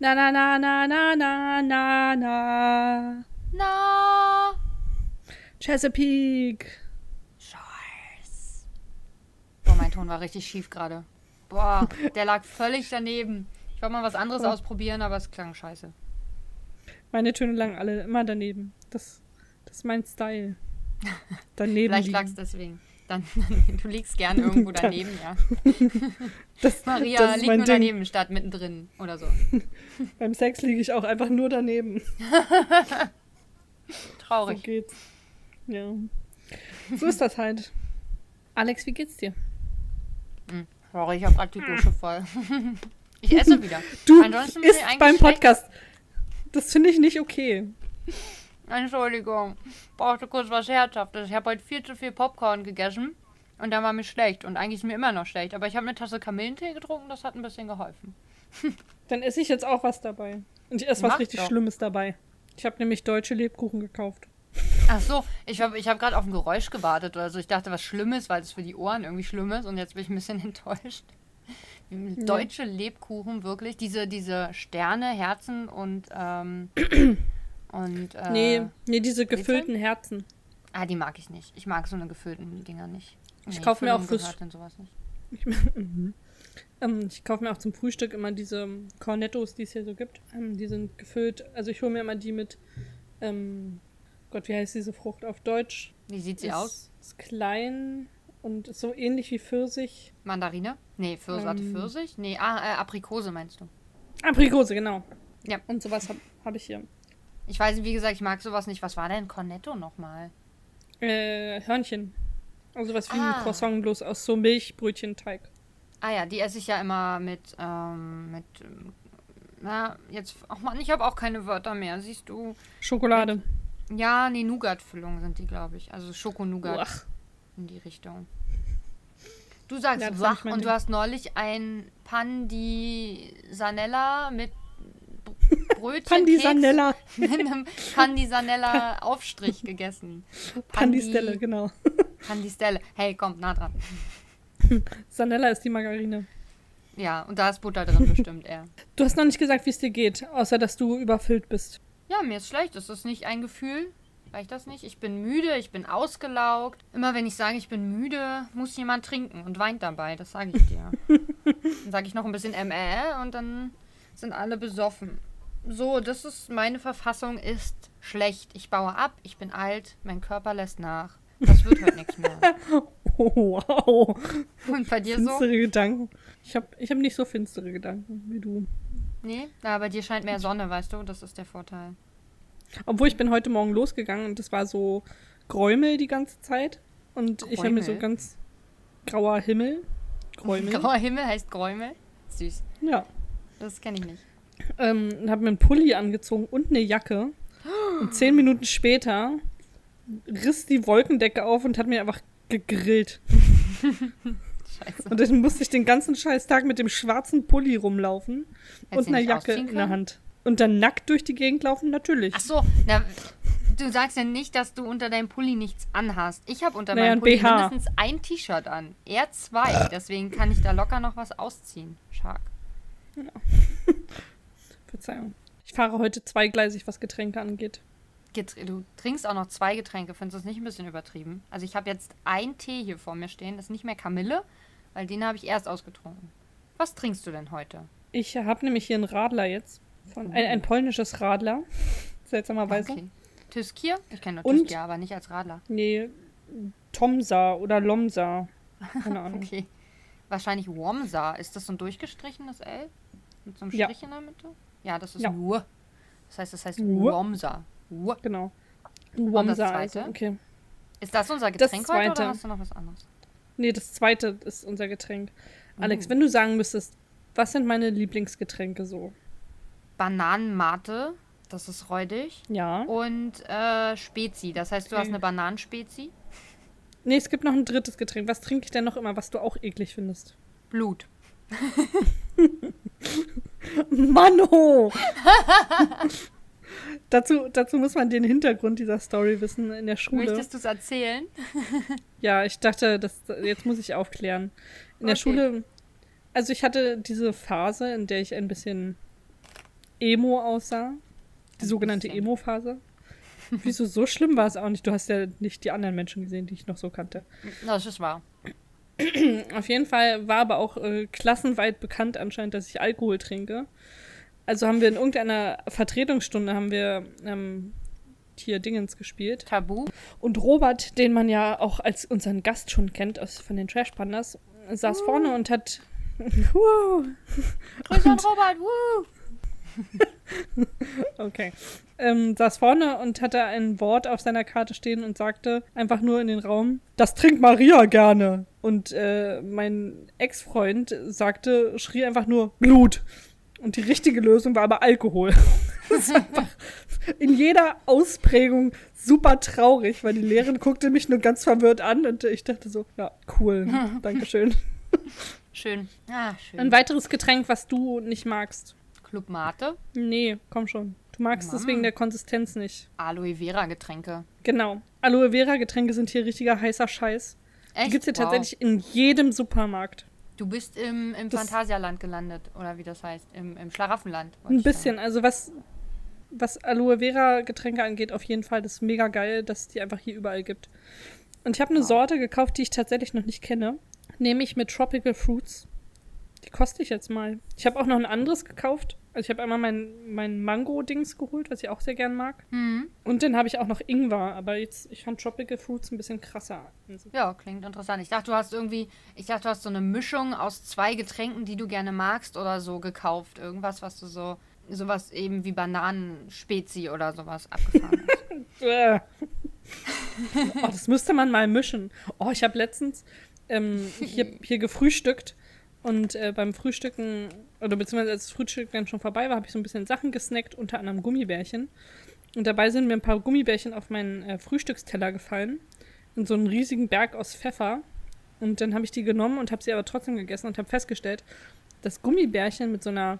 Na, na, na, na, na, na, na, na. Na. Chesapeake. Scheiß. Boah, mein Ton war richtig schief gerade. Boah, der lag völlig daneben. Ich wollte mal was anderes Oh. ausprobieren, aber es klang scheiße. Meine Töne lagen alle immer daneben. Das, das ist mein Style. Daneben. Vielleicht lag es deswegen. Dann, du liegst gern irgendwo daneben, ja. Das, Maria das liegt nur Ding. daneben statt mittendrin oder so. Beim Sex liege ich auch einfach nur daneben. So Traurig. geht's. Ja. So ist das halt. Alex, wie geht's dir? Sorry, ich habe gerade die Dusche voll. ich esse wieder. Du Ansonsten isst beim schlecht. Podcast. Das finde ich nicht okay. Entschuldigung. Brauchte kurz was Herzhaftes. Ich habe heute viel zu viel Popcorn gegessen und dann war mir schlecht. Und eigentlich ist mir immer noch schlecht. Aber ich habe eine Tasse Kamillentee getrunken, das hat ein bisschen geholfen. Dann esse ich jetzt auch was dabei. Und ich esse was Mach richtig doch. Schlimmes dabei. Ich habe nämlich deutsche Lebkuchen gekauft. Ach so, ich habe ich hab gerade auf ein Geräusch gewartet oder so. Ich dachte, was Schlimmes, weil es für die Ohren irgendwie schlimm ist. Und jetzt bin ich ein bisschen enttäuscht. Deutsche Lebkuchen, wirklich. Diese, diese Sterne, Herzen und. Ähm, und äh, nee, nee, diese gefüllten Herzen. Ah, die mag ich nicht. Ich mag so eine gefüllten Dinger nicht. Ich kauf mir auch fürs-. Ich, mhm. ähm, ich kaufe mir auch zum Frühstück immer diese Cornettos, die es hier so gibt. Ähm, die sind gefüllt. Also ich hole mir immer die mit. Ähm, Gott, wie heißt diese Frucht auf Deutsch? Wie sieht sie ist, aus? Ist klein und ist so ähnlich wie Pfirsich. Mandarine? Nee, Pfirsich. warte, Ähm. Pfirsich? Nee, ah, äh, Aprikose meinst du. Aprikose, genau. Ja. Und sowas habe hab ich hier. Ich weiß nicht, wie gesagt, ich mag sowas nicht. Was war denn Cornetto nochmal? Äh, Hörnchen. Also was wie Ah. ein Croissant, bloß aus so Milchbrötchenteig. Ah ja, die esse ich ja immer mit, ähm, mit, ähm, na, jetzt, ach man, ich habe auch keine Wörter mehr, siehst du. Schokolade. Ja, nee, Nougat-Füllung sind die, glaube ich. Also Schoko-Nougat in die Richtung. Du sagst Ja, wach und du hast neulich ein Pandisanella mit B- Brötchen Pandisanella. mit einem Pandisanella Aufstrich gegessen. Pandistelle, genau. Pandistelle. Hey, komm, nah dran. Sanella ist die Margarine. Ja, und da ist Butter drin bestimmt eher. Du hast noch nicht gesagt, wie es dir geht, außer dass du überfüllt bist. Ja, mir ist schlecht. Das ist nicht ein Gefühl. Reicht das nicht? Ich bin müde, ich bin ausgelaugt. Immer wenn ich sage, ich bin müde, muss jemand trinken und weint dabei. Das sage ich dir. dann sage ich noch ein bisschen ML und dann sind alle besoffen. So, das ist meine Verfassung ist schlecht. Ich baue ab, ich bin alt, mein Körper lässt nach. Das wird heute nichts mehr. Oh, wow. Und bei dir so? Finstere Gedanken. Ich habe ich hab nicht so finstere Gedanken wie du. Nee, ja, bei dir scheint mehr Sonne, weißt du? Das ist der Vorteil. Obwohl ich bin heute Morgen losgegangen und es war so Gräumel die ganze Zeit. Und ich habe mir so Gräumel? ganz grauer Himmel. Gräumel. Grauer Himmel heißt Gräumel. Süß. ja. Das kenne ich nicht. Ähm, und habe mir einen Pulli angezogen und eine Jacke. Und zehn Minuten später riss die Wolkendecke auf und hat mir einfach gegrillt. Scheiße. Und dann musste ich den ganzen scheiß Tag mit dem schwarzen Pulli rumlaufen Hättest und einer Jacke in der? Hand. Und dann nackt durch die Gegend laufen? Natürlich. Ach so, na, du sagst ja nicht, dass du unter deinem Pulli nichts anhast. Ich habe unter Naja, meinem ein Pulli BH. mindestens ein T-Shirt an. Eher zwei. Deswegen kann ich da locker noch was ausziehen. Shark. Verzeihung. Ich fahre heute zweigleisig, was Getränke angeht. Du trinkst auch noch zwei Getränke. Findest du das nicht ein bisschen übertrieben? Also ich habe jetzt einen Tee hier vor mir stehen. Das ist nicht mehr Kamille, weil den habe ich erst ausgetrunken. Was trinkst du denn heute? Ich habe nämlich hier einen Radler jetzt. Von, ein, ein polnisches Radler. Seltsamerweise. Okay. Tyskier? Ich kenne nur Tyskier, aber nicht als Radler. Nee, Tomsa oder Lomsa. Keine Ahnung. Okay. Wahrscheinlich Womsa. Ist das so ein durchgestrichenes L? Mit so einem Ja. Strich in der Mitte? Ja, das ist Ja. Ur. Das heißt, das heißt. Womsa. Genau. das Womsa zweite? also. Okay. Ist das unser Das Getränk heute oder hast du noch was anderes? Nee, das zweite ist unser Getränk. Alex, Uh. wenn du sagen müsstest, was sind meine Lieblingsgetränke so? Bananenmate, das ist räudig. Ja. Und äh, Spezi, das heißt, du Okay. hast eine Bananenspezi. Nee, es gibt noch ein drittes Getränk. Was trinke ich denn noch immer, was du auch eklig findest? Blut. Mano! dazu, dazu muss man den Hintergrund dieser Story wissen in der Schule. Möchtest du es erzählen? Ja, ich dachte, das, jetzt muss ich aufklären. In der Okay. Schule, also ich hatte diese Phase, in der ich ein bisschen emo aussah. Die Ein sogenannte. Emo-Phase. Wieso, so schlimm war es auch nicht. Du hast ja nicht die anderen Menschen gesehen, die ich noch so kannte. Das ist wahr. Auf jeden Fall war aber auch äh, klassenweit bekannt anscheinend, dass ich Alkohol trinke. Also haben wir in irgendeiner Vertretungsstunde haben wir ähm, hier Dingens gespielt. Tabu. Und Robert, den man ja auch als unseren Gast schon kennt aus, von den Trash Pandas, saß vorne und hat. Wow. Grüße an Robert. Woo! Okay. Ähm, saß vorne und hatte ein Wort auf seiner Karte stehen und sagte einfach nur in den Raum, das trinkt Maria gerne. Und äh, mein Ex-Freund sagte, schrie einfach nur Blut. Und die richtige Lösung war aber Alkohol. das ist einfach in jeder Ausprägung super traurig, weil die Lehrerin guckte mich nur ganz verwirrt an und ich dachte so, ja, cool, Dankeschön. Schön. Ah, schön. Ein weiteres Getränk, was du nicht magst. Club Mate. Nee, komm schon. Du magst es Mann. wegen der Konsistenz nicht. Aloe Vera Getränke. Genau. Aloe Vera Getränke sind hier richtiger heißer Scheiß. Echt? Die gibt's hier Wow. tatsächlich in jedem Supermarkt. Du bist im, im Das- Phantasialand gelandet, oder wie das heißt. Im, im Schlaraffenland. Ein bisschen. Also was, was Aloe Vera Getränke angeht, auf jeden Fall. Das ist mega geil, dass es die einfach hier überall gibt. Und ich habe eine Wow. Sorte gekauft, die ich tatsächlich noch nicht kenne. Nämlich mit Tropical Fruits. Die koste ich jetzt mal. Ich habe auch noch ein anderes gekauft. Also ich habe einmal mein, mein Mango-Dings geholt, was ich auch sehr gern mag. Mhm. Und dann habe ich auch noch Ingwer. Aber jetzt, ich fand Tropical Fruits ein bisschen krasser. Ja, klingt interessant. Ich dachte, du hast irgendwie, ich dachte, du hast so eine Mischung aus zwei Getränken, die du gerne magst oder so gekauft. Irgendwas, was du so, sowas eben wie Bananenspezi oder sowas abgefahren hast. Äh. oh, das müsste man mal mischen. Oh, ich habe letztens ähm, hier, hier gefrühstückt und äh, beim Frühstücken, oder beziehungsweise als das Frühstück dann schon vorbei war, habe ich so ein bisschen Sachen gesnackt, unter anderem Gummibärchen. Und dabei sind mir ein paar Gummibärchen auf meinen äh, Frühstücksteller gefallen. In so einen riesigen Berg aus Pfeffer. Und dann habe ich die genommen und habe sie aber trotzdem gegessen und habe festgestellt, dass Gummibärchen mit so einer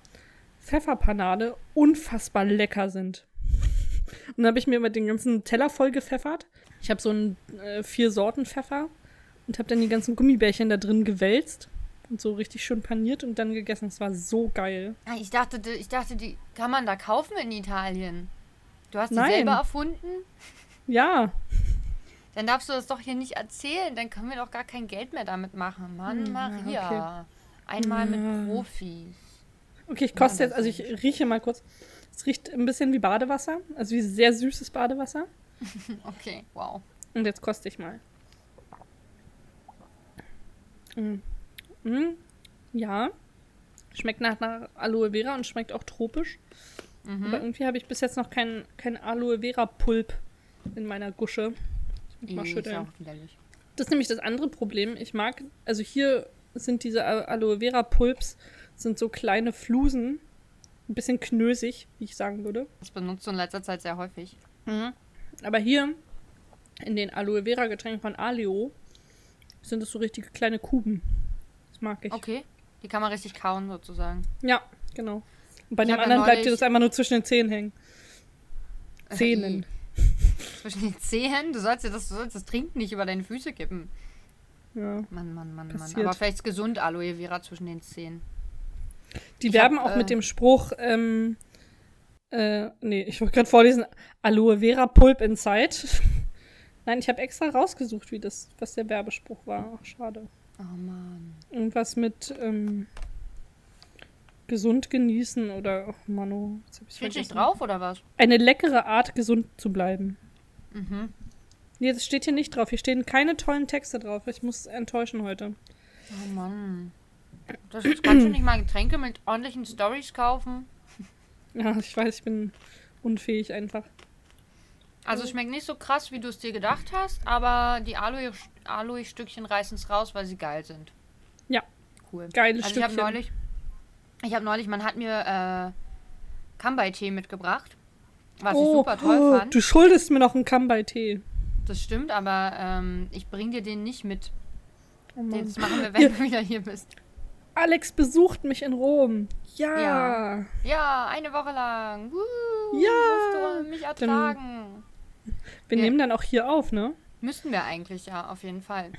Pfefferpanade unfassbar lecker sind. Und dann habe ich mir über den ganzen Teller voll gepfeffert. Ich habe so einen äh, vier Sorten Pfeffer und habe dann die ganzen Gummibärchen da drin gewälzt und so richtig schön paniert und dann gegessen. Es war so geil. Ah, Ich dachte, die- ich dachte, die kann man da kaufen in Italien. Du hast die Nein. selber erfunden? Ja, Dann darfst du das doch hier nicht erzählen. Dann können wir doch gar kein Geld mehr damit machen. Mann, Hm, Maria. Einmal Ja. mit Profis. okay, ich koste jetzt, also ich rieche mal kurz. Es riecht ein bisschen wie Badewasser, also wie sehr süßes Badewasser. Okay, wow. Und jetzt koste ich mal. Mm. Mm. Ja. Schmeckt nach, nach Aloe Vera und schmeckt auch tropisch. Mhm. Aber irgendwie habe ich bis jetzt noch kein, kein Aloe Vera Pulp in meiner Gusche. Ich muss mal Ist schütteln. Das ist nämlich das andere Problem. Ich mag, also hier sind diese Aloe Vera Pulps, sind so kleine Flusen. Ein bisschen knösig, wie ich sagen würde. Das benutzt du in letzter Zeit sehr häufig. Aber hier in den Aloe Vera Getränken von Aleo sind es so richtige kleine Kuben. Das mag ich. Okay. Die kann man richtig kauen, sozusagen. Ja, genau. Und bei Ich dem hab ja anderen bleibt dir das einfach nur zwischen den Zähnen hängen. Äh, Zähnen. Zwischen den Zehen? Du sollst ja das, du sollst das Trinken nicht über deine Füße kippen. Ja. Mann, Mann, Mann, Mann. Passiert. Aber vielleicht ist gesund Aloe Vera zwischen den Zehen. Die Ich werben hab, auch äh, mit dem Spruch, ähm, äh, nee, ich wollte gerade vorlesen, Aloe Vera Pulp Inside. Nein, ich habe extra rausgesucht, wie das, was der Werbespruch war. Ach, schade. Oh Mann. Irgendwas mit ähm, gesund genießen oder, ach Mano, jetzt hab ich's Steht nicht vergessen. drauf oder was? Eine leckere Art, gesund zu bleiben. Mhm. Nee, das steht hier nicht drauf. Hier stehen keine tollen Texte drauf. Ich muss enttäuschen heute. Oh Mann. Das ist, kannst du nicht mal Getränke mit ordentlichen Stories kaufen? Ja, ich weiß, ich bin unfähig einfach. Also es schmeckt nicht so krass, wie du es dir gedacht hast, aber die Aloe- Aloe-Stückchen reißen es raus, weil sie geil sind. Ja. Cool. Geiles Also ich habe Stückchen. neulich, ich habe neulich, man hat mir äh, Kambai-Tee mitgebracht, was ich super toll oh, fand. du schuldest mir noch einen Kambai-Tee. Das stimmt, aber ähm, ich bring dir den nicht mit. Oh Mann. Das machen wir, wenn du wieder hier bist. Alex besucht mich in Rom. Ja. Ja. Ja, eine Woche lang. Woo, Ja. Musst du mich ertragen. Wir Ja. nehmen dann auch hier auf, ne? Müssten wir eigentlich, ja, auf jeden Fall.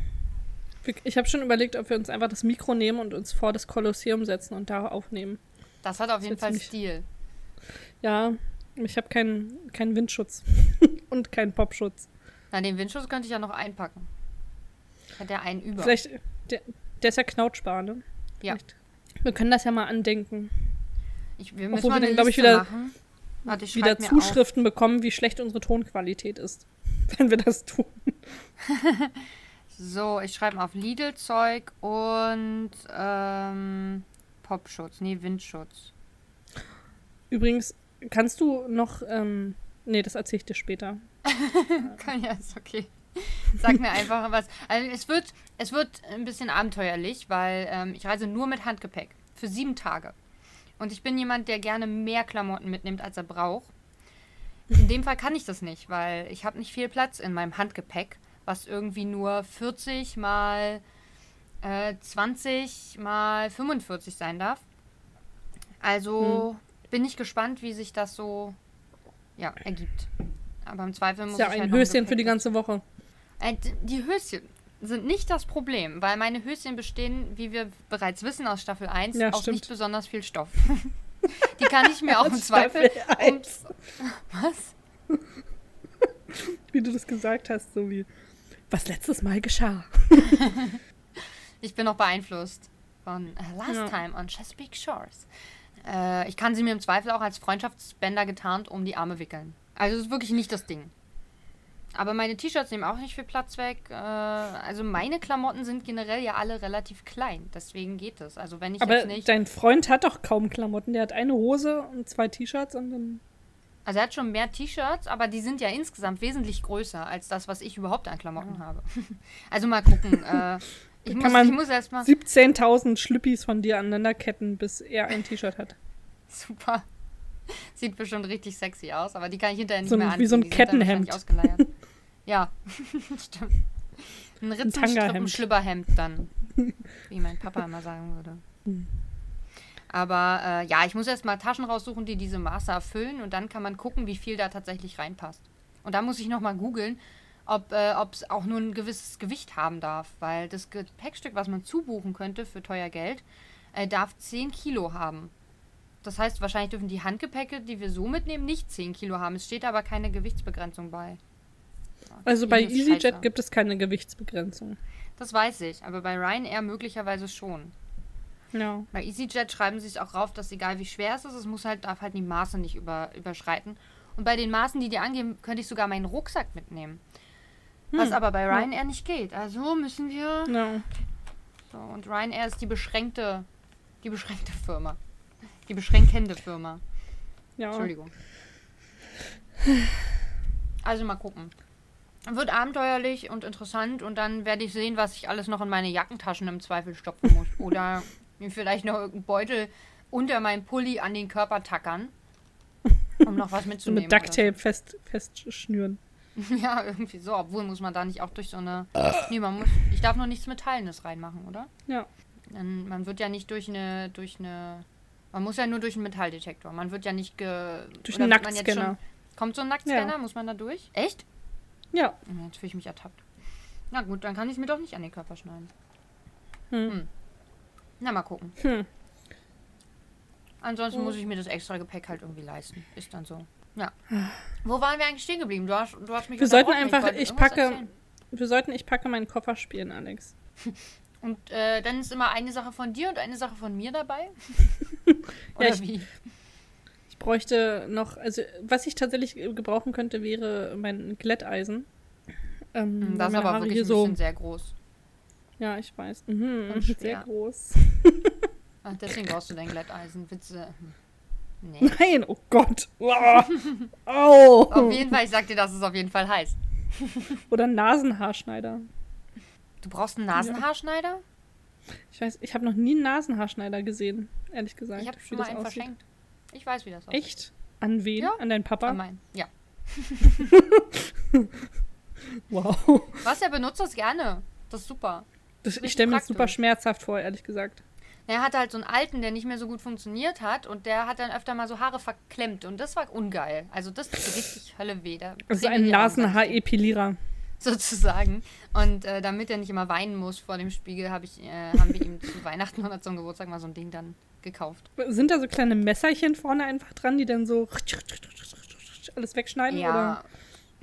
Ich habe schon überlegt, ob wir uns einfach das Mikro nehmen und uns vor das Kolosseum setzen und da aufnehmen. Das hat auf Das jeden Fall ziemlich- Stil. Ja, ich habe keinen keinen Windschutz und keinen Popschutz. Na, den Windschutz könnte ich ja noch einpacken. Hat der einen über. Vielleicht, der, der ist ja knautschbar, ne? Ja. Vielleicht. Wir können das ja mal andenken. Ich, wir müssen Obwohl mal wir dann, glaub ich, wieder- machen. Warte, ich Wieder Zuschriften bekommen, wie schlecht unsere Tonqualität ist, wenn wir das tun. Auf. So, ich schreibe mal auf Lidl-Zeug und ähm, Popschutz. Nee, Windschutz. Übrigens, kannst du noch, ähm, nee, das erzähle ich dir später. Kann ja, ist okay. Sag mir einfach was. Also es wird, es wird ein bisschen abenteuerlich, weil ähm, ich reise nur mit Handgepäck für sieben Tage. Und ich bin jemand, der gerne mehr Klamotten mitnimmt, als er braucht. In dem Fall kann ich das nicht, weil ich habe nicht viel Platz in meinem Handgepäck, was irgendwie nur 40 mal äh, 20 mal 45 sein darf. Also bin ich gespannt, wie sich das so ja, ergibt. Aber im Zweifel muss Ist ja ich ein halt Höschen für die ganze Woche. äh, Die Höschen sind nicht das Problem, weil meine Höschen bestehen, wie wir bereits wissen aus Staffel 1, Ja, aus nicht besonders viel Stoff. Die kann ich mir auch im Zweifel. Um, was? Wie du das gesagt hast, so wie, was letztes Mal geschah. Ich bin noch beeinflusst von äh, Last Ja. Time on Chesapeake Shores. Äh, ich kann sie mir im Zweifel auch als Freundschaftsbänder getarnt um die Arme wickeln. Also es ist wirklich nicht das Ding. Aber meine T-Shirts nehmen auch nicht viel Platz weg. Äh, also meine Klamotten sind generell ja alle relativ klein. Deswegen geht es. Also wenn ich Aber jetzt nicht. dein Freund hat doch kaum Klamotten. Der hat eine Hose und zwei T-Shirts und dann. Also er hat schon mehr T-Shirts, aber die sind ja insgesamt wesentlich größer als das, was ich überhaupt an Klamotten habe. Also mal gucken. Äh, ich, muss, ich muss erstmal. 17.000 Schlüppis von dir aneinanderketten, bis er ein T-Shirt hat. Super. Sieht bestimmt richtig sexy aus, aber die kann ich hinterher nicht So mehr wie anziehen. so ein die Kettenhemd. Ausgeleiert. ja, stimmt. Ein Tanga-Hemd. Ritzenstrippen-Schlüpperhemd dann, wie mein Papa immer sagen würde. Hm. Aber äh, ja, ich muss erst mal Taschen raussuchen, die diese Maße erfüllen und dann kann man gucken, wie viel da tatsächlich reinpasst. Und da muss ich noch mal googeln, ob es auch nur ein gewisses Gewicht haben darf, weil das Gepäckstück, was man zubuchen könnte für teuer Geld, äh, darf 10 Kilo haben. Das heißt, wahrscheinlich dürfen die Handgepäcke, die wir so mitnehmen, nicht 10 Kilo haben. Es steht aber keine Gewichtsbegrenzung bei. Ja, Also bei EasyJet scheiße. gibt es keine Gewichtsbegrenzung. Das weiß ich, aber bei Ryanair möglicherweise schon. Ja. Bei EasyJet schreiben sie es auch rauf, dass egal wie schwer es ist, es muss halt, darf halt die Maße nicht über, überschreiten. Und bei den Maßen, die die angeben, könnte ich sogar meinen Rucksack mitnehmen. Was Hm. aber bei Ryanair nicht geht. Also müssen wir. ja. So, und Ryanair ist die beschränkte, die beschränkte Firma. Die beschränkende Firma. Ja. Entschuldigung. Also mal gucken. Wird abenteuerlich und interessant und dann werde ich sehen, was ich alles noch in meine Jackentaschen im Zweifel stopfen muss. Oder mir vielleicht noch irgendeinen Beutel unter meinen Pulli an den Körper tackern, um noch was So mitzunehmen. mit Ducktape fest, festschnüren. Ja, irgendwie so. Obwohl muss man da nicht auch durch so eine. Nee, man muss. Ich darf noch nichts Metallenes reinmachen, oder? Ja. Dann, man wird ja nicht durch eine, durch eine. Man muss ja nur durch einen Metalldetektor. Man wird ja nicht ge. Durch einen Nacktscanner. schon- Kommt so ein Nacktscanner? Ja. Muss man da durch? Echt? Ja. Oh, Jetzt fühle ich mich ertappt. Na gut, dann kann ich es mir doch nicht an den Körper schneiden. Hm. Hm. Na, mal gucken. Hm. Ansonsten Oh. muss ich mir das extra Gepäck halt irgendwie leisten. Ist dann so. Ja. Wo waren wir eigentlich stehen geblieben? Du hast, du hast mich Wir sollten einfach- ich irgendwas packe- erzählen. Wir sollten Ich packe meinen Koffer spielen, Alex. Und äh, dann ist immer eine Sache von dir und eine Sache von mir dabei? Oder ich- wie? Ich bräuchte noch, also was ich tatsächlich gebrauchen könnte, wäre mein Glätteisen. Ähm, Hm, Das ist aber Haare wirklich ein so. sehr groß. Ja, ich weiß. Mhm, sehr groß. Ach, deswegen brauchst du dein Glätteisen. Witze. Hm. Nee. Nein, oh Gott. Au. Auf jeden Fall, ich sag dir, dass es auf jeden Fall heißt. Oder Nasenhaarschneider. Du brauchst einen Nasenhaarschneider? Ich weiß, ich habe noch nie einen Nasenhaarschneider gesehen, ehrlich gesagt. Ich habe schon mal das einen aussieht. verschenkt. Ich weiß, wie das aussieht. Echt? An wen? Ja. An deinen Papa? An meinen. Ja. Wow. Was, er benutzt das gerne. Das ist super. Das, ich stelle mir das super schmerzhaft vor, ehrlich gesagt. Er hatte halt so einen alten, der nicht mehr so gut funktioniert hat und der hat dann öfter mal so Haare verklemmt und das war ungeil. Also das tut richtig Hölle weh. Da drehen ein Nasenhaarepilierer. Sozusagen. Und äh, damit er nicht immer weinen muss vor dem Spiegel, hab ich, äh, haben wir ihm zu Weihnachten oder zum Geburtstag mal so ein Ding dann gekauft. Sind da so kleine Messerchen vorne einfach dran, die dann so alles wegschneiden? Ja. Oder?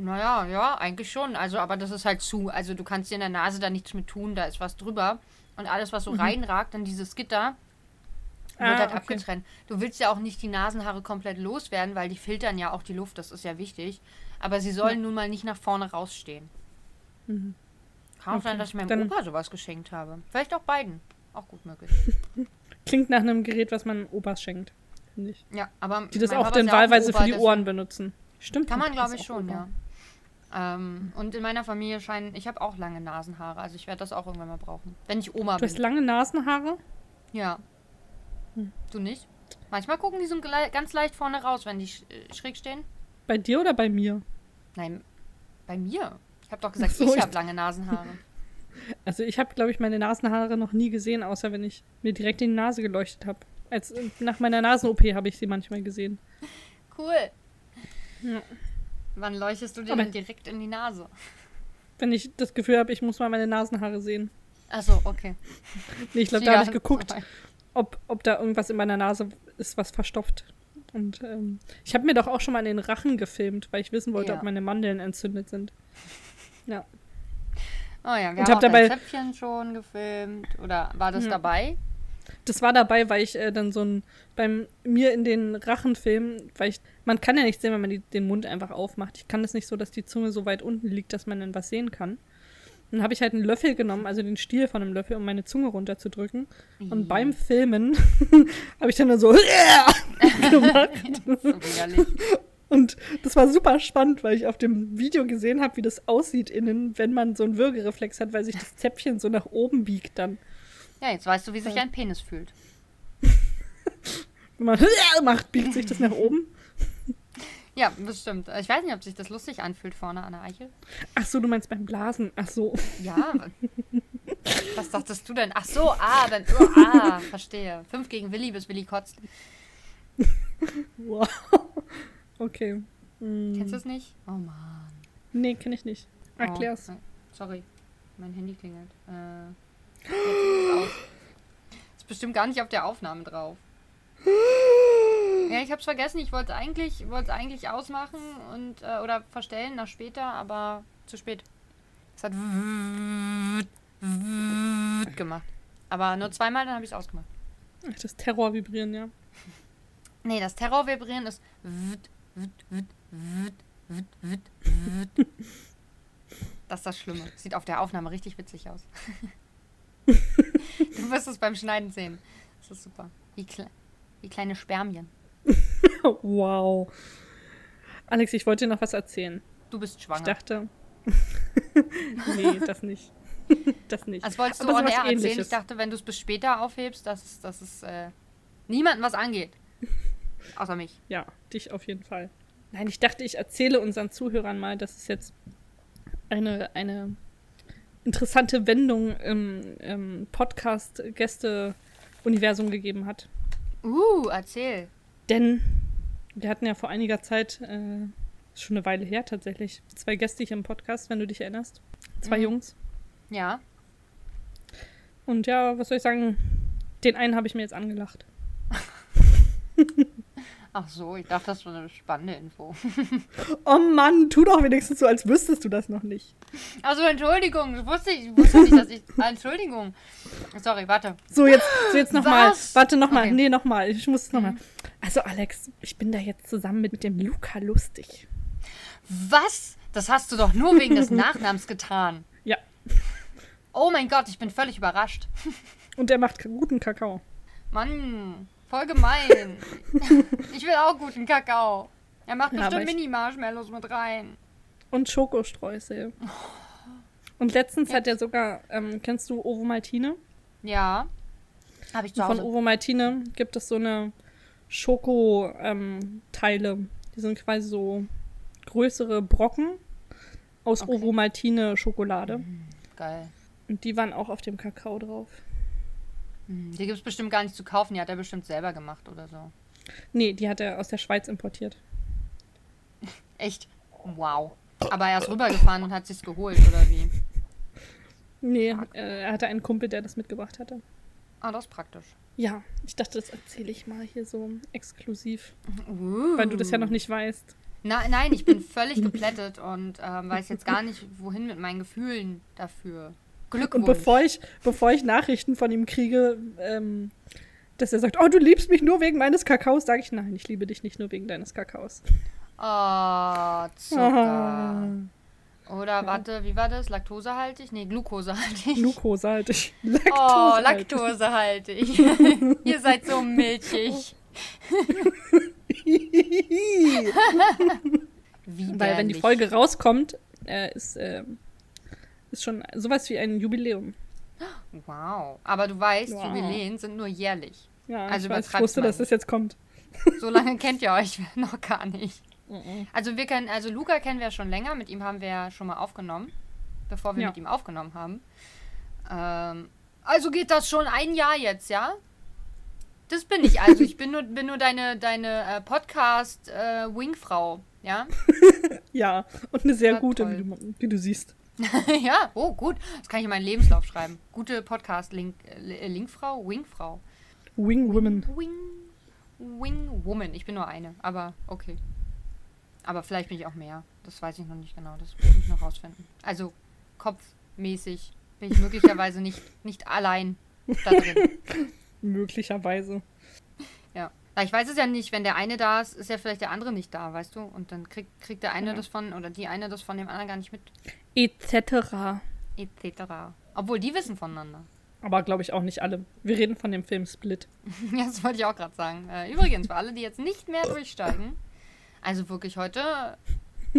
Naja, ja, eigentlich schon. Also, aber das ist halt zu. Also du kannst dir in der Nase da nichts mit tun, da ist was drüber. Und alles, was so reinragt in dieses Gitter, wird Mhm. Ah, halt okay. abgetrennt. Du willst ja auch nicht die Nasenhaare komplett loswerden, weil die filtern ja auch die Luft, das ist ja wichtig. Aber sie sollen nun mal nicht nach vorne rausstehen. Mhm. Kann auch Okay, sein, dass ich meinem dann- Opa sowas geschenkt habe. Vielleicht auch beiden. Auch gut möglich. Klingt nach einem Gerät, was man Opas schenkt, finde ich. Ja, aber. Die das auch dann wahlweise Opa, für die Ohren benutzen. Stimmt. Kann man, glaube ich, schon, Opa. ja. Ähm, und in meiner Familie scheinen. Ich habe auch lange Nasenhaare, also ich werde das auch irgendwann mal brauchen. Wenn ich Oma Du hast bin. lange Nasenhaare? Ja. Hm. Du nicht? Manchmal gucken die so ganz leicht vorne raus, wenn die äh, schräg stehen. Bei dir oder bei mir? Nein, bei mir. Ich habe doch gesagt, so, ich habe lange Nasenhaare. Also ich habe, glaube ich, meine Nasenhaare noch nie gesehen, außer wenn ich mir direkt in die Nase geleuchtet habe. Als nach meiner Nasen-OP habe ich sie manchmal gesehen. Cool. Ja. Wann leuchtest du dir Aber- denn direkt in die Nase? Wenn ich das Gefühl habe, ich muss mal meine Nasenhaare sehen. Achso, okay. Nee, ich glaube, da habe ich geguckt, ob, ob da irgendwas in meiner Nase ist, was verstopft. Und ähm, ich habe mir doch auch schon mal in den Rachen gefilmt, weil ich wissen wollte, Ja. ob meine Mandeln entzündet sind. Ja. Oh ja, wir Und haben dabei- Zäpfchen schon gefilmt. Oder war das Ja. dabei? Das war dabei, weil ich äh, dann so ein, beim mir in den Rachenfilm, weil ich, man kann ja nicht sehen, wenn man die, den Mund einfach aufmacht. Ich kann es nicht so, dass die Zunge so weit unten liegt, dass man dann was sehen kann. Dann habe ich halt einen Löffel genommen, also den Stiel von einem Löffel, um meine Zunge runterzudrücken. Und Ih. beim Filmen habe ich dann, dann so gemacht. So. Und das war super spannend, weil ich auf dem Video gesehen habe, wie das aussieht innen, wenn man so einen Würgereflex hat, weil sich das Zäpfchen so nach oben biegt dann. Ja, jetzt weißt du, wie sich ein Penis fühlt. Wenn man macht, biegt sich das nach oben. Ja, bestimmt. Ich weiß nicht, ob sich das lustig anfühlt vorne an der Eichel. Ach so, du meinst beim Blasen. Ach so. Ja. Was dachtest du denn? Ach so, ah, dann, oh, ah, verstehe. Fünf gegen Willi, bis Willi kotzt. Wow. Okay. Hm. Kennst du es nicht? Oh Mann. Nee, kenn ich nicht. Erklär's. Oh, sorry, mein Handy klingelt. Äh. Ist bestimmt gar nicht auf der Aufnahme drauf. Ich hab's vergessen. Ich wollte eigentlich, wollte eigentlich ausmachen und äh, oder verstellen nach später, aber zu spät. Es hat gemacht. Aber nur zweimal, dann habe ich es ausgemacht. Ach, das Terror-Vibrieren, ja. Nee, das Terrorvibrieren ist. Das ist das Schlimme. Sieht auf der Aufnahme richtig witzig aus. du wirst es beim Schneiden sehen. Das ist super. Wie, kle wie kleine Spermien. wow. Alex, ich wollte dir noch was erzählen. Du bist Ich schwanger. dachte. nee, das nicht. das nicht. Das wolltest du Aber on air erzählen. Ähnliches. Ich dachte, wenn du es bis später aufhebst, dass es, dass es äh, niemandem was angeht. Außer mich. Ja, dich auf jeden Fall. Nein, ich dachte, ich erzähle unseren Zuhörern mal, dass es jetzt eine, eine interessante Wendung im, im Podcast-Gäste-Universum gegeben hat. Uh, erzähl. Denn wir hatten ja vor einiger Zeit, äh, schon eine Weile her tatsächlich, zwei Gäste hier im Podcast, wenn du dich erinnerst. Zwei Mhm. Jungs. Ja. Und ja, was soll ich sagen? Den einen habe ich mir jetzt angelacht. Ach so, ich dachte, das war eine spannende Info. Oh Mann, tu doch wenigstens so, als wüsstest du das noch nicht. Also Entschuldigung, ich wusste, ich wusste nicht, dass ich. Entschuldigung. Sorry, warte. So, jetzt, so jetzt nochmal. Warte, nochmal. Okay. Mhm. Nee, nochmal. Ich muss es nochmal. Also, Alex, ich bin da jetzt zusammen mit, mit dem Luca lustig. Was? Das hast du doch nur wegen des Nachnamens getan. Ja. Oh mein Gott, ich bin völlig überrascht. Und er macht guten Kakao. Mann, voll gemein. Ich will auch guten Kakao. Er macht Ja, bestimmt Mini-Marshmallows mit rein. Und Schokostreusel. Und letztens Ja. hat er sogar, ähm, kennst du Ovo Maltine? Ja. Habe ich zu Von Hause. Ovo Maltine gibt es so eine Schokoteile. Die sind quasi so größere Brocken aus Okay. Ovo Maltine Schokolade. Geil. Und die waren auch auf dem Kakao drauf. Hm, Die gibt es bestimmt gar nicht zu kaufen. Die hat er bestimmt selber gemacht oder so. Nee, die hat er aus der Schweiz importiert. Echt? Wow. Aber er ist rübergefahren und hat sich's geholt, oder wie? Nee, äh, er hatte einen Kumpel, der das mitgebracht hatte. Ah, das ist praktisch. Ja, ich dachte, das erzähle ich mal hier so exklusiv, Uh. weil du das ja noch nicht weißt. Na, nein, ich bin völlig geplättet und ähm, weiß jetzt gar nicht, wohin mit meinen Gefühlen dafür. Glückwunsch. Und bevor ich, bevor ich Nachrichten von ihm kriege, ähm, dass er sagt, oh, du liebst mich nur wegen meines Kakaos, sage ich, nein, ich liebe dich nicht nur wegen deines Kakaos. Oh, Zucker. Oder warte, wie war das? Laktosehaltig? Nee, glukosehaltig. Glukose halt ich. Oh, halt laktosehaltig. Ihr seid so milchig. Widerlich. Weil wenn die Folge rauskommt, äh, ist, ähm, ist schon sowas wie ein Jubiläum. Wow. Aber du weißt, Wow. Jubiläen sind nur jährlich. Ja, Also ich, weiß, ich wusste, dass das jetzt kommt. So lange kennt ihr euch noch gar nicht. Also wir kennen, also Luca kennen wir schon länger, mit ihm haben wir ja schon mal aufgenommen, bevor wir Ja. mit ihm aufgenommen haben. Ähm, also geht das schon ein Jahr jetzt, ja? Das bin ich also. Ich bin nur, bin nur deine, deine äh, Podcast-Wingfrau, ja? Ja, und eine sehr Ja, gute, wie du, wie du siehst. ja, oh gut. Das kann ich in meinen Lebenslauf schreiben. Gute Podcast-Linkfrau, Wingfrau. Wing Women. Wing, Wing Woman. Ich bin nur eine, aber okay. Aber vielleicht bin ich auch mehr. Das weiß ich noch nicht genau. Das muss ich noch rausfinden. Also kopfmäßig bin ich möglicherweise nicht, nicht allein da drin. Möglicherweise. Ja. Na, Ich weiß es ja nicht, wenn der eine da ist, ist ja vielleicht der andere nicht da, weißt du? Und dann kriegt, kriegt der eine Ja. das von, oder die eine das von dem anderen gar nicht mit, Etc. etc. Obwohl, die wissen voneinander. Aber glaube ich auch nicht alle. Wir reden von dem Film Split. Ja, das wollte ich auch gerade sagen. Äh, übrigens, für alle, die jetzt nicht mehr durchsteigen, also wirklich heute,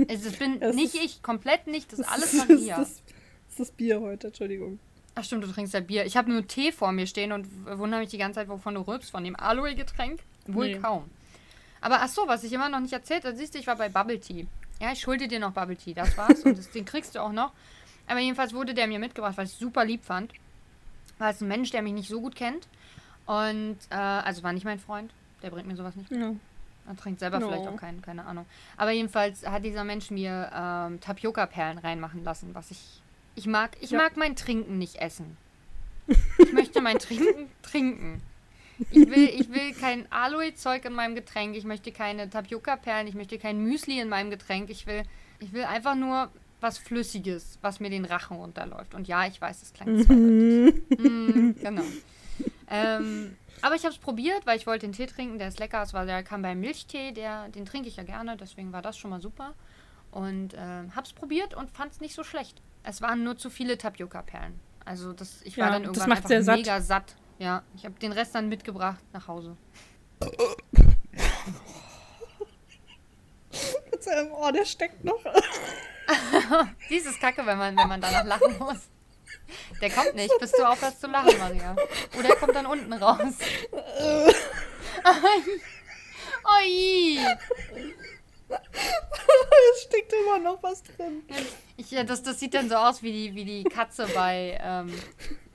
es ist- bin Es nicht ist- ich, komplett nicht, das ist alles das, Maria. das, das ist Bier heute, Entschuldigung. Ach stimmt, du trinkst ja Bier. Ich habe nur Tee vor mir stehen und wundere mich die ganze Zeit, wovon du rülpst, von dem Aloe-Getränk. Wohl Nee. kaum. Aber ach so, was ich immer noch nicht erzählt habe, siehst du, ich war bei Bubble Tea. Ja, ich schulde dir noch Bubble Tea, das war's. und das, den kriegst du auch noch. Aber jedenfalls wurde der mir mitgebracht, weil ich es super lieb fand. Weil es ein Mensch, der mich nicht so gut kennt. Und, äh, also war nicht mein Freund. Der bringt mir sowas nicht Ja. er trinkt selber No. vielleicht auch keinen, keine Ahnung. Aber jedenfalls hat dieser Mensch mir ähm, Tapioca-Perlen reinmachen lassen, was ich. Ich mag, ich Ja. mag mein Trinken nicht essen. Ich möchte mein Trinken trinken. Ich will, ich will kein Aloe-Zeug in meinem Getränk. Ich möchte keine Tapioca-Perlen. Ich möchte kein Müsli in meinem Getränk. Ich will, ich will einfach nur was Flüssiges, was mir den Rachen runterläuft. Und ja, ich weiß, es klang zweideutig. Mm, genau. Ähm, aber ich habe es probiert, weil ich wollte den Tee trinken, der ist lecker. Es war, der kam beim Milchtee, der, den trinke ich ja gerne, deswegen war das schon mal super. Und ähm, habe es probiert und fand es nicht so schlecht. Es waren nur zu viele Tapioca-Perlen. Also das, ich war Ja, dann irgendwann einfach satt. mega satt. Ja, ich habe den Rest dann mitgebracht nach Hause. Oh, der steckt noch. Dieses Kacke, wenn man, wenn man danach lachen muss. Der kommt nicht, bis du aufhörst zu lachen, Maria. Oder er kommt dann unten raus. Oi! Es steckt immer noch was drin. Ich, ja, das, das sieht dann so aus wie die, wie die Katze bei, ähm,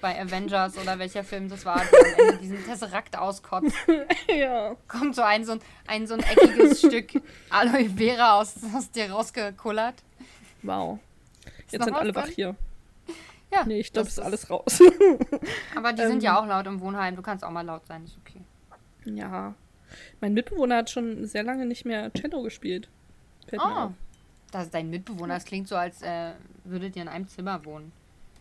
bei Avengers oder welcher Film das war, die am Ende diesen Tesseract auskotzt. Ja. Kommt so ein, so ein, ein, so ein eckiges Stück Aloe Vera aus, aus dir rausgekullert. Wow. Jetzt noch sind alle wach hier. Ja, Nee, ich glaube, es ist alles raus. aber die ähm, sind ja auch laut im Wohnheim. Du kannst auch mal laut sein, ist okay. ja. Mein Mitbewohner hat schon sehr lange nicht mehr Cello gespielt. Fällt Oh. Das ist dein Mitbewohner. Das klingt so, als äh, würdet ihr in einem Zimmer wohnen.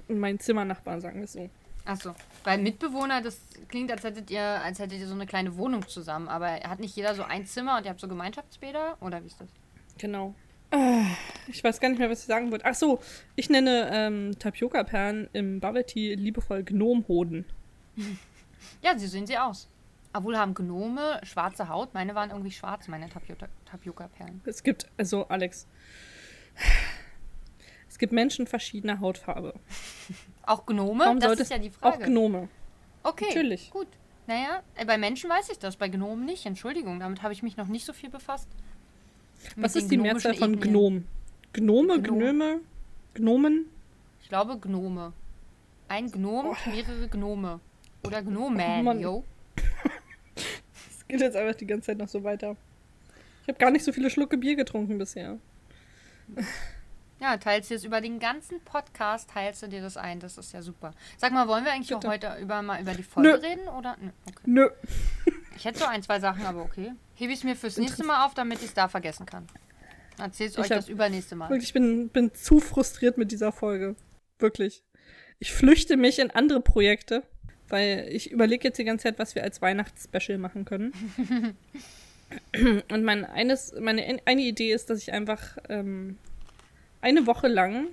Und mein Zimmernachbar, sagen wir es so. Achso, bei Mitbewohner, das klingt, als hättet ihr, als hättet ihr so eine kleine Wohnung zusammen, aber hat nicht jeder so ein Zimmer und ihr habt so Gemeinschaftsbäder? Oder wie ist das? Genau. Ah, Ich weiß gar nicht mehr, was ich sagen wollte. Ach so, ich nenne ähm, Tapioca-Perlen im Bubble Tea liebevoll Gnomhoden. Ja, sie sehen sie aus. Obwohl haben Gnome schwarze Haut. Meine waren irgendwie schwarz, meine Tapioca- Tapioca-Perlen. Es gibt, also Alex, es gibt Menschen verschiedener Hautfarbe. Auch Gnome? Warum das ist ja die Auch Frage. Gnome. okay, natürlich. gut. Naja, äh, bei Menschen weiß ich das, bei Gnomen nicht. Entschuldigung, damit habe ich mich noch nicht so viel befasst. Mit Was ist die Mehrzahl von Ethnien. Gnom? Gnome, Gnom. Gnome, Gnomen? Ich glaube Gnome. Ein Gnom, mehrere Gnome. Oder Oh Gnomen, Mann. yo. Geht jetzt einfach die ganze Zeit noch so weiter. Ich habe gar nicht so viele Schlucke Bier getrunken bisher. Ja, teilst du es über den ganzen Podcast, teilst du dir das ein. Das ist ja super. Sag mal, wollen wir eigentlich auch heute über, mal über die Folge Nö. reden? Oder? Nö, okay. Nö. Ich hätte so ein, zwei Sachen, aber okay. Hebe ich es mir fürs nächste Mal auf, damit ich es da vergessen kann. Erzähl's euch hab- das übernächste Mal. Wirklich, ich bin, bin zu frustriert mit dieser Folge. Wirklich. Ich flüchte mich in andere Projekte, weil ich überlege jetzt die ganze Zeit, was wir als Weihnachtsspecial machen können. Und mein eines, meine eine Idee ist, dass ich einfach ähm, eine Woche lang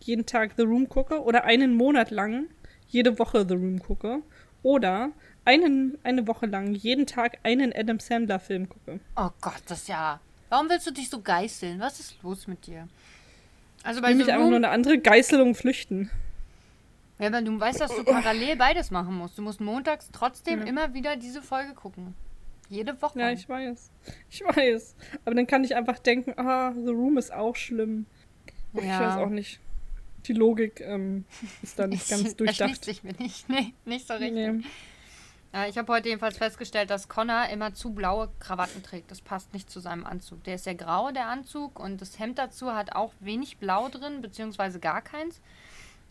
jeden Tag The Room gucke oder einen Monat lang jede Woche The Room gucke oder einen, eine Woche lang jeden Tag einen Adam Sandler Film gucke. Oh Gott, das ja. Warum willst du dich so geißeln? Was ist los mit dir? Also bei Nämlich The einfach nur eine andere Geißelung flüchten. Ja, aber du weißt, dass du parallel beides machen musst. Du musst montags trotzdem Ja. immer wieder diese Folge gucken. Jede Woche. Ja, ich weiß. Ich weiß. Aber dann kann ich einfach denken, ah, The Room ist auch schlimm. Ich Ja. weiß auch nicht. Die Logik ähm, ist da nicht ganz durchdacht. sich mir nicht. Nee, nicht so richtig. Nee. Ja, ich habe heute jedenfalls festgestellt, dass Connor immer zu blaue Krawatten trägt. Das passt nicht zu seinem Anzug. Der ist sehr grau, der Anzug, und das Hemd dazu hat auch wenig Blau drin, beziehungsweise gar keins.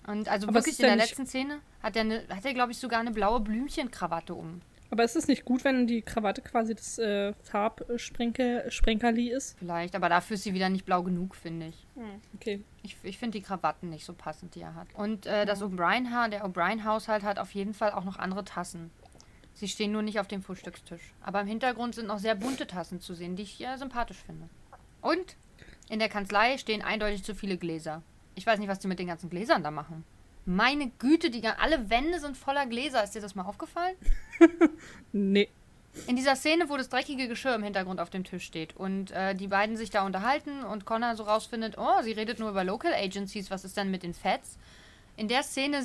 Und also Aber wirklich in der letzten Szene hat er, ne, hat er glaube ich, sogar eine blaue Blümchenkrawatte um. Aber ist es nicht gut, wenn die Krawatte quasi das äh, Farbsprenkerli ist? Vielleicht, aber dafür ist sie wieder nicht blau genug, finde ich. Okay. Ich, ich finde die Krawatten nicht so passend, die er hat. Und äh, das O'Brien-Haar, der O'Brien-Haushalt hat auf jeden Fall auch noch andere Tassen. Sie stehen nur nicht auf dem Frühstückstisch. Aber im Hintergrund sind noch sehr bunte Tassen zu sehen, die ich äh, sympathisch finde. Und in der Kanzlei stehen eindeutig zu viele Gläser. Ich weiß nicht, was die mit den ganzen Gläsern da machen. Meine Güte, die, alle Wände sind voller Gläser. Ist dir das mal aufgefallen? Nee. In dieser Szene, wo das dreckige Geschirr im Hintergrund auf dem Tisch steht und äh, die beiden sich da unterhalten und Connor so rausfindet, oh, sie redet nur über Local Agencies, was ist denn mit den Feds? In der Szene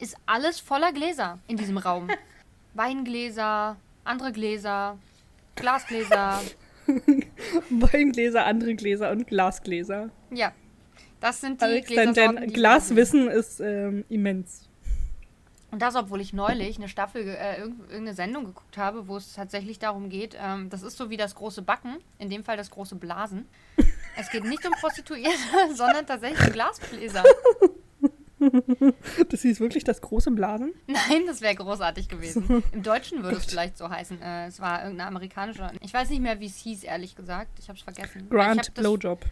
ist alles voller Gläser in diesem Raum. Weingläser, andere Gläser, Glasgläser. Weingläser, andere Gläser und Glasgläser. Ja, das sind die Alex, dein, dein Glaswissen ist ähm, immens. Und das, obwohl ich neulich eine Staffel, äh, irgend- irgendeine Sendung geguckt habe, wo es tatsächlich darum geht, ähm, das ist so wie das große Backen, in dem Fall das große Blasen. Es geht nicht um Prostituierte, sondern tatsächlich um Glasbläser. Das hieß wirklich das große Blasen? Nein, das wäre großartig gewesen. Im Deutschen würde es vielleicht so heißen. Äh, es war irgendeine amerikanische. Ich weiß nicht mehr, wie es hieß, ehrlich gesagt. Ich habe es vergessen. Grant Blowjob.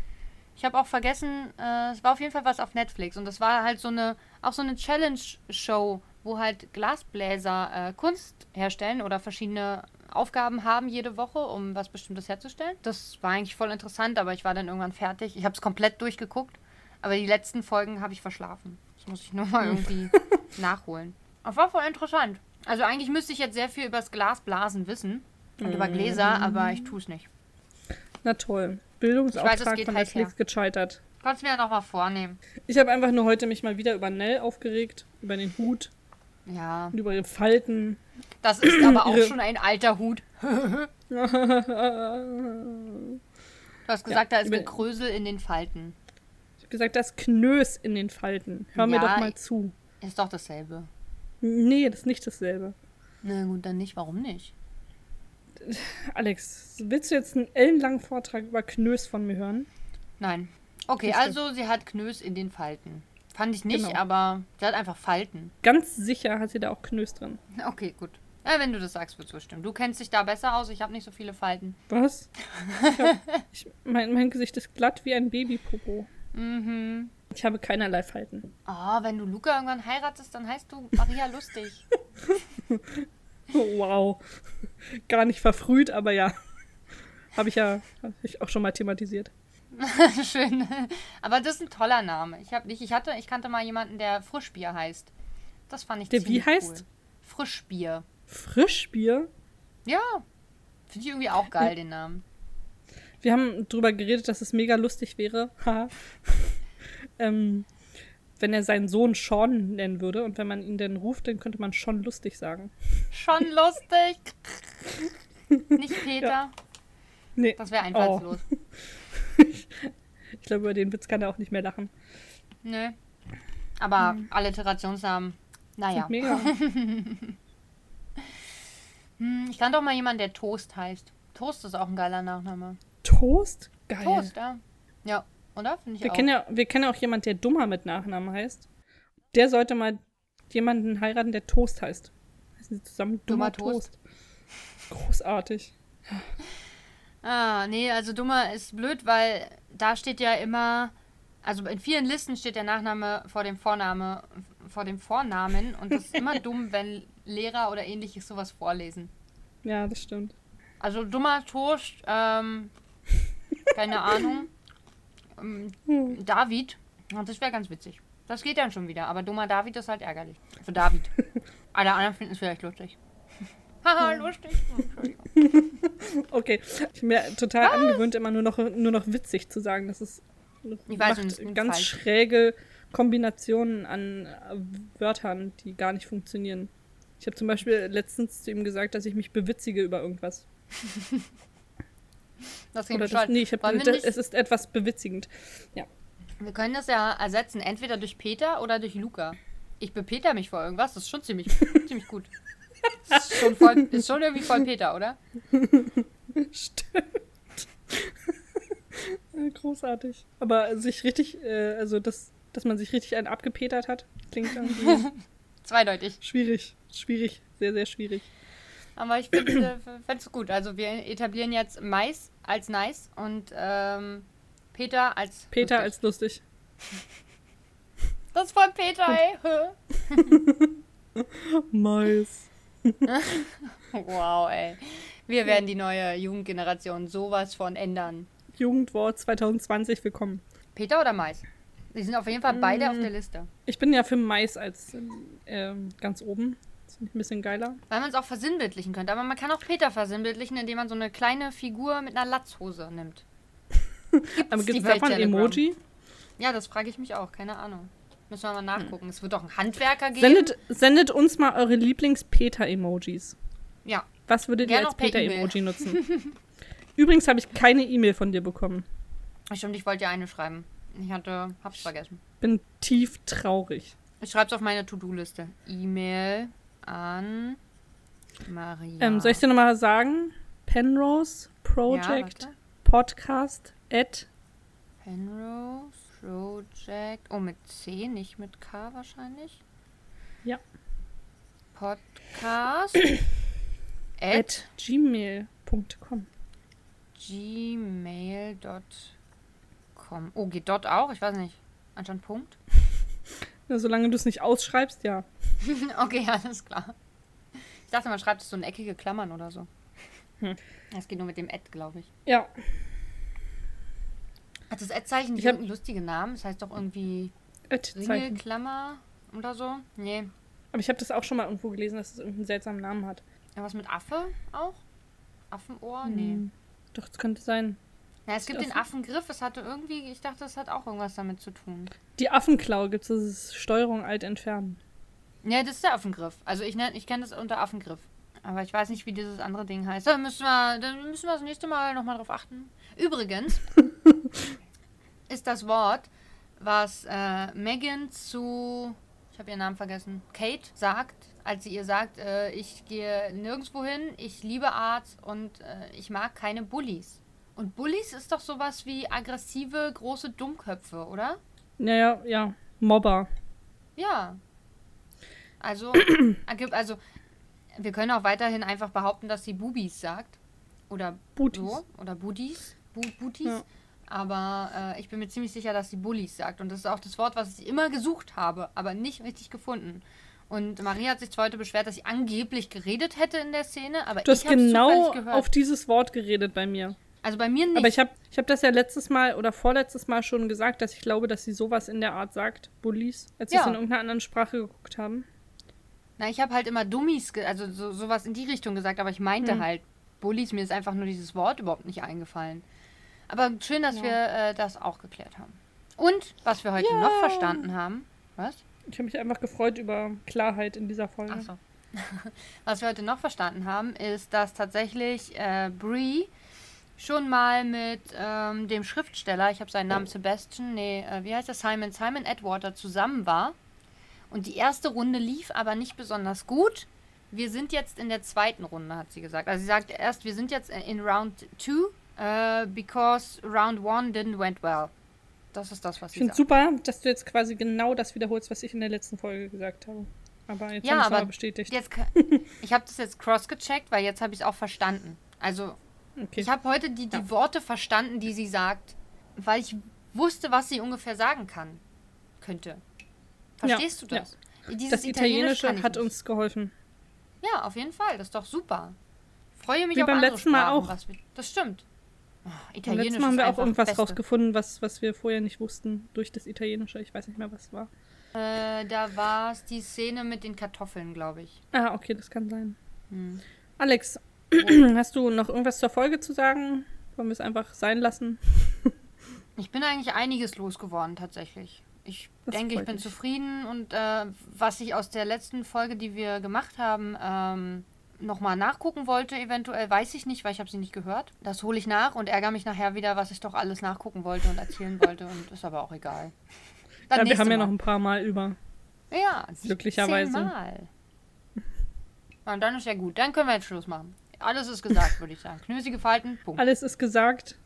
Ich hab auch vergessen, äh, es war auf jeden Fall was auf Netflix. Und das war halt so eine, auch so eine Challenge-Show, wo halt Glasbläser äh, Kunst herstellen oder verschiedene Aufgaben haben jede Woche, um was Bestimmtes herzustellen. Das war eigentlich voll interessant, aber ich war dann irgendwann fertig. Ich habe es komplett durchgeguckt, aber die letzten Folgen habe ich verschlafen. Das muss ich nur mal irgendwie nachholen. Aber war voll interessant. Also eigentlich müsste ich jetzt sehr viel über das Glasblasen wissen und über Gläser, aber ich tue es nicht. Na toll. Bildungsauftrag weiß, von halt Netflix gescheitert. Kannst mir ja noch mal vornehmen. Ich habe einfach nur heute mich mal wieder über Nell aufgeregt, über den Hut Ja. und über ihre Falten. Das ist aber auch Ihre- schon ein alter Hut. Du hast gesagt, da ist über- Gekrösel in den Falten. Ich habe gesagt, das Knös in den Falten. Hör mir Ja, doch mal zu. Ist doch dasselbe. Nee, das ist nicht dasselbe. Na gut, dann nicht. Warum nicht? Alex, willst du jetzt einen ellenlangen Vortrag über Knös von mir hören? Nein. Okay, also sie hat Knös in den Falten. Fand ich nicht, Genau. aber sie hat einfach Falten. Ganz sicher hat sie da auch Knös drin. Okay, gut. Ja, wenn du das sagst, wird es bestimmen. Du kennst dich da besser aus. Ich habe nicht so viele Falten. Was? Ich hab, ich, mein, mein Gesicht ist glatt wie ein Babypopo. Mhm. Ich habe keinerlei Falten. Oh, wenn du Luca irgendwann heiratest, dann heißt du Maria Lustig. Wow. Gar nicht verfrüht, aber ja. Habe ich ja hab ich auch schon mal thematisiert. Schön. Aber das ist ein toller Name. Ich habe nicht, ich hatte, ich kannte mal jemanden, der Frischbier heißt. Das fand ich Der wie ziemlich heißt? Cool. Frischbier. Frischbier? Ja. Finde ich irgendwie auch geil, den Namen. Wir haben drüber geredet, dass es mega lustig wäre, ähm, wenn er seinen Sohn Sean nennen würde. Und wenn man ihn denn ruft, dann könnte man schon lustig sagen. Schon lustig. Nicht Peter. Nee. Das wäre einfallslos. Ich glaube, über den Witz kann er auch nicht mehr lachen. Nö. Aber Alliterationsnamen, naja. Sind mega. Hm, ich kann doch mal jemanden, der Toast heißt. Toast ist auch ein geiler Nachname. Toast? Geil. Toast, ja. Ja. Oder? Finde ich Wir auch. kennen, ja, wir kennen ja auch jemanden, der Dummer mit Nachnamen heißt. Der sollte mal jemanden heiraten, der Toast heißt. Heißen sie zusammen Dummer, Dummer Toast. Toast. Großartig. Ah, nee, also dummer ist blöd, weil da steht ja immer, also in vielen Listen steht der Nachname vor dem Vorname, vor dem Vornamen und das ist immer dumm, wenn Lehrer oder ähnliches sowas vorlesen. Ja, das stimmt. Also dummer Toast, ähm, keine Ahnung. Ähm, Hm. David, das wäre ganz witzig. Das geht dann schon wieder, aber dummer David ist halt ärgerlich. Für David. Alle anderen finden es vielleicht lustig. Haha, lustig. Entschuldigung. Okay. Ich bin mir total angewöhnt, immer nur noch, nur noch witzig zu sagen. Das ist Ich weiß, macht ganz falsch. schräge Kombinationen an äh, Wörtern, die gar nicht funktionieren. Ich habe zum Beispiel letztens zu ihm gesagt, dass ich mich bewitzige über irgendwas. Das klingt Oder das, nee, ich gesagt, nicht- es ist etwas bewitzigend. Ja. Wir können das ja ersetzen, entweder durch Peter oder durch Luca. Ich bepeter mich vor irgendwas, das ist schon ziemlich, ziemlich gut. Ist schon, voll, ist schon irgendwie voll Peter, oder? Stimmt. Großartig. Aber sich richtig, äh, also das, dass man sich richtig einen abgepetert hat, klingt irgendwie Zweideutig. schwierig. Schwierig. Sehr, sehr schwierig. Aber ich finde es gut. Also wir etablieren jetzt Mais als nice und ähm, Peter als Peter lustig. als lustig. Das ist voll Peter, ey. Mais. Wow, ey. Wir werden die neue Jugendgeneration sowas von ändern. Jugendwort 2020 willkommen. Peter oder Mais? Die sind auf jeden Fall beide Mm. auf der Liste. Ich bin ja für Mais als ähm, ganz oben. Das finde ich ein bisschen geiler. Weil man es auch versinnbildlichen könnte. Aber man kann auch Peter versinnbildlichen, indem man so eine kleine Figur mit einer Latzhose nimmt. Aber gibt es davon ein? Emoji? Ja, das frage ich mich auch. Keine Ahnung. Müssen wir mal nachgucken. Es wird doch einen Handwerker geben. Sendet, sendet uns mal eure Lieblings-Peter-Emojis. Ja. Was würdet Gern ihr als Peter-Emoji nutzen? Übrigens habe ich keine E-Mail von dir bekommen. Stimmt, ich wollte ja eine schreiben. Ich hatte, hab's vergessen. Bin tief traurig. Ich schreibe es auf meine To-Do-Liste. E-Mail an Maria. Ähm, soll ich dir nochmal sagen? Penrose Project Ja. Podcast at Penrose Project. Oh, mit C, nicht mit K wahrscheinlich. Ja. Podcast at at gmail.com. gmail.com. Oh, geht dort auch? Ich weiß nicht. Anscheinend Punkt. Ja, solange du es nicht ausschreibst, ja. okay, alles klar. Ich dachte, man schreibt es so in eckige Klammern oder so. Hm. Das geht nur mit dem Ad, glaube ich. Ja, Hat das Ad-Zeichen nicht irgendeinen lustigen Namen? Das heißt doch irgendwie. Ringelklammer oder so? Nee. Aber ich habe das auch schon mal irgendwo gelesen, dass es irgendeinen seltsamen Namen hat. Ja, was mit Affe auch? Affenohr? Nee. Hm. Doch, das könnte sein. Ja, es gibt den Affengriff, das hatte irgendwie, ich dachte, das hat auch irgendwas damit zu tun. Die Affenklaue gibt es, das ist Steuerung alt entfernen. Ja, das ist der Affengriff. Also ich, ich kenne das unter Affengriff. Aber ich weiß nicht, wie dieses andere Ding heißt. Da müssen wir, dann müssen wir das nächste Mal nochmal drauf achten. Übrigens ist das Wort, was äh, Megan zu, ich habe ihren Namen vergessen, Kate sagt, als sie ihr sagt, äh, ich gehe nirgendwo hin, ich liebe Arzt und äh, ich mag keine Bullies. Und Bullies ist doch sowas wie aggressive, große Dummköpfe, oder? Naja, ja. Mobber. Ja. Also, also, wir können auch weiterhin einfach behaupten, dass sie Bubis sagt. Oder Booties. so. Oder Budis. Bu Butis. Ja. Aber äh, ich bin mir ziemlich sicher, dass sie Bullies sagt. Und das ist auch das Wort, was ich immer gesucht habe, aber nicht richtig gefunden. Und Maria hat sich zwar heute beschwert, dass sie angeblich geredet hätte in der Szene, aber Du hast ich habe genau auf dieses Wort geredet bei mir. Also bei mir nicht. Aber ich habe ich hab das ja letztes Mal oder vorletztes Mal schon gesagt, dass ich glaube, dass sie sowas in der Art sagt, Bullies, als wir Ja. es in irgendeiner anderen Sprache geguckt haben. Na, ich habe halt immer Dummies, also so, sowas in die Richtung gesagt, aber ich meinte Hm. halt Bullies. Mir ist einfach nur dieses Wort überhaupt nicht eingefallen. Aber schön, dass Ja. wir äh, das auch geklärt haben. Und was wir heute noch verstanden haben. Was? Ich habe mich einfach gefreut über Klarheit in dieser Folge. Achso. was wir heute noch verstanden haben, ist, dass tatsächlich äh, Brie schon mal mit ähm, dem Schriftsteller, ich habe seinen Namen Sebastian, nee, äh, wie heißt er, Simon, Simon Edwater zusammen war. Und die erste Runde lief aber nicht besonders gut. Wir sind jetzt in der zweiten Runde, hat sie gesagt. Also sie sagt erst, wir sind jetzt in Round 2, uh, because Round 1 didn't went well. Das ist das, was Ich sie finde sagt. super, dass du jetzt quasi genau das wiederholst, was ich in der letzten Folge gesagt habe. Aber jetzt Ja, habe ich mal bestätigt. Jetzt, ich habe das jetzt cross-gecheckt, weil jetzt habe ich es auch verstanden. Also, Okay. ich habe heute die, die Worte verstanden, die sie sagt, weil ich wusste, was sie ungefähr sagen kann. Könnte. Verstehst Ja, du das? Dieses das Italienisch Italienische ich hat nicht. uns geholfen. Ja, auf jeden Fall. Das ist doch super. Freue mich Wie auf beim letzten Mal Sprachen, auch. wir, das stimmt. Oh, Italienisch letzten Mal haben wir auch irgendwas rausgefunden, was, was wir vorher nicht wussten durch das Italienische. Ich weiß nicht mehr, was es war. Äh, da war es die Szene mit den Kartoffeln, glaube ich. Ah, okay, das kann sein. Hm. Alex, hast du noch irgendwas zur Folge zu sagen? Wollen wir es einfach sein lassen? Ich bin eigentlich einiges losgeworden, tatsächlich. Ich Das denke, ich bin mich. zufrieden und äh, was ich aus der letzten Folge, die wir gemacht haben, ähm, nochmal nachgucken wollte, eventuell, weiß ich nicht, weil ich habe sie nicht gehört. Das hole ich nach und ärgere mich nachher wieder, was ich doch alles nachgucken wollte und erzählen wollte und ist aber auch egal. Dann ja, wir haben ja Mal. noch ein paar Mal über. Ja, 17 Glücklicherweise. Mal. Ja, Und dann ist ja gut. Dann können wir jetzt Schluss machen. Alles ist gesagt, würde ich sagen. Knösige Falten, Punkt. Alles ist gesagt.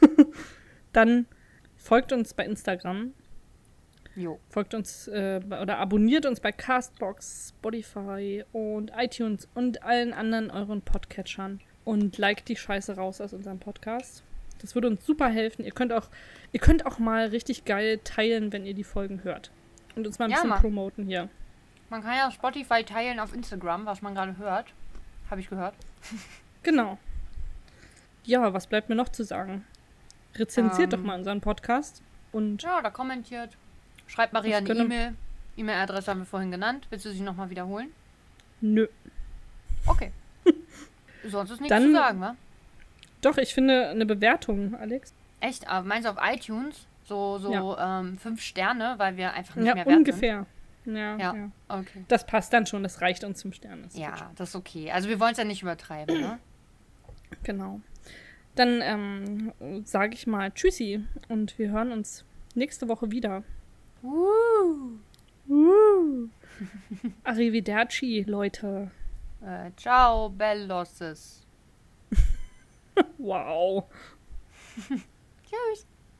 Dann folgt uns bei Instagram. Jo. Folgt uns äh, oder abonniert uns bei Castbox, Spotify und iTunes und allen anderen euren Podcatchern. Und liked die Scheiße raus aus unserem Podcast. Das würde uns super helfen. Ihr könnt auch, ihr könnt auch mal richtig geil teilen, wenn ihr die Folgen hört. Und uns mal ein Ja, bisschen Mann. promoten hier. Man kann ja Spotify teilen auf Instagram, was man gerade hört. Habe ich gehört. Genau. Ja, was bleibt mir noch zu sagen? Rezensiert Ähm. doch mal unseren Podcast. Und Ja, da kommentiert. Schreibt Maria eine E-Mail. E-Mail-Adresse haben wir vorhin genannt. Willst du sie nochmal wiederholen? nö. Okay. Sonst ist nichts Dann- zu sagen, wa? Doch, ich finde eine Bewertung, Alex. Echt? Aber meinst du auf iTunes? So, so ähm, fünf Sterne, weil wir einfach nicht ja, mehr wert ungefähr. Ja, Ja. ja. Okay. Das passt dann schon, das reicht uns zum Stern. Gut. Ja, das ist okay. Also wir wollen es ja nicht übertreiben, ne? Genau. Dann ähm, sage ich mal Tschüssi und wir hören uns nächste Woche wieder. Uh. Uh. Arrivederci, Leute. Äh, ciao, Bellosses. Wow. Tschüss.